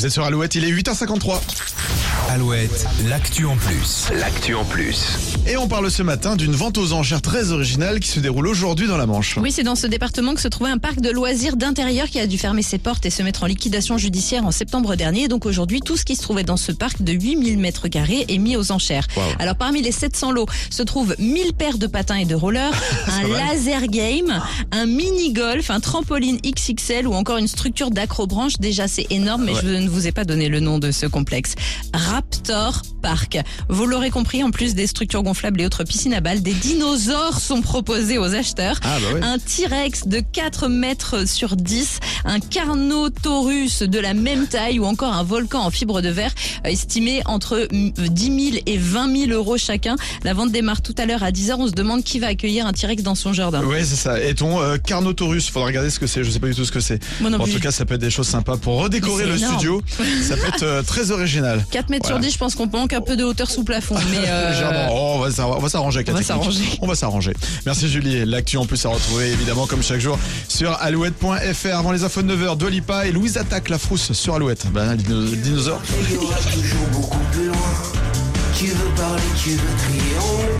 Vous êtes sur Alouette, il est 8h53. Alouette, l'actu en plus. L'actu en plus. Et on parle ce matin d'une vente aux enchères très originale qui se déroule aujourd'hui dans la Manche. Oui, c'est dans ce département que se trouvait un parc de loisirs d'intérieur qui a dû fermer ses portes et se mettre en liquidation judiciaire en septembre dernier. Donc aujourd'hui, tout ce qui se trouvait dans ce parc de 8000 mètres carrés est mis aux enchères. Wow. Alors parmi les 700 lots se trouvent 1000 paires de patins et de rollers, un laser game, un mini golf, un trampoline XXL ou encore une structure d'acrobranche. Déjà, c'est énorme, mais Ouais. je ne vous ai pas donné le nom de ce complexe. Raptor Park. Vous l'aurez compris, en plus des structures gonflables et autres piscines à balles, des dinosaures sont proposés aux acheteurs. Ah bah ouais. Un T-Rex de 4 mètres sur 10, un Carnotaurus de la même taille ou encore un volcan en fibre de verre euh, estimé entre mm, 10 000 et 20 000 euros chacun. La vente démarre tout à l'heure à 10h. On se demande qui va accueillir un T-Rex dans son jardin. Ouais, c'est ça. Et ton euh, Carnotaurus, faudra regarder ce que c'est. Je sais pas du tout ce que c'est. Non en plus. tout cas, ça peut être des choses sympas pour redécorer le énorme. studio. Ça peut être euh, très original. 4 mètres Voilà. Sur 10, je pense qu'on manque un peu de hauteur sous plafond. Mais euh. Oh, on va s'arranger. on va Cathy. s'arranger. On va s'arranger. Merci Julie. L'actu en plus à retrouver évidemment comme chaque jour sur alouette.fr. Avant les infos de 9h, Dolipa et Louise attaque la frousse sur Alouette. Ben, le dino- le dinosaure. Il y aura toujours beaucoup plus loin. Tu veux parler, tu veux crier, on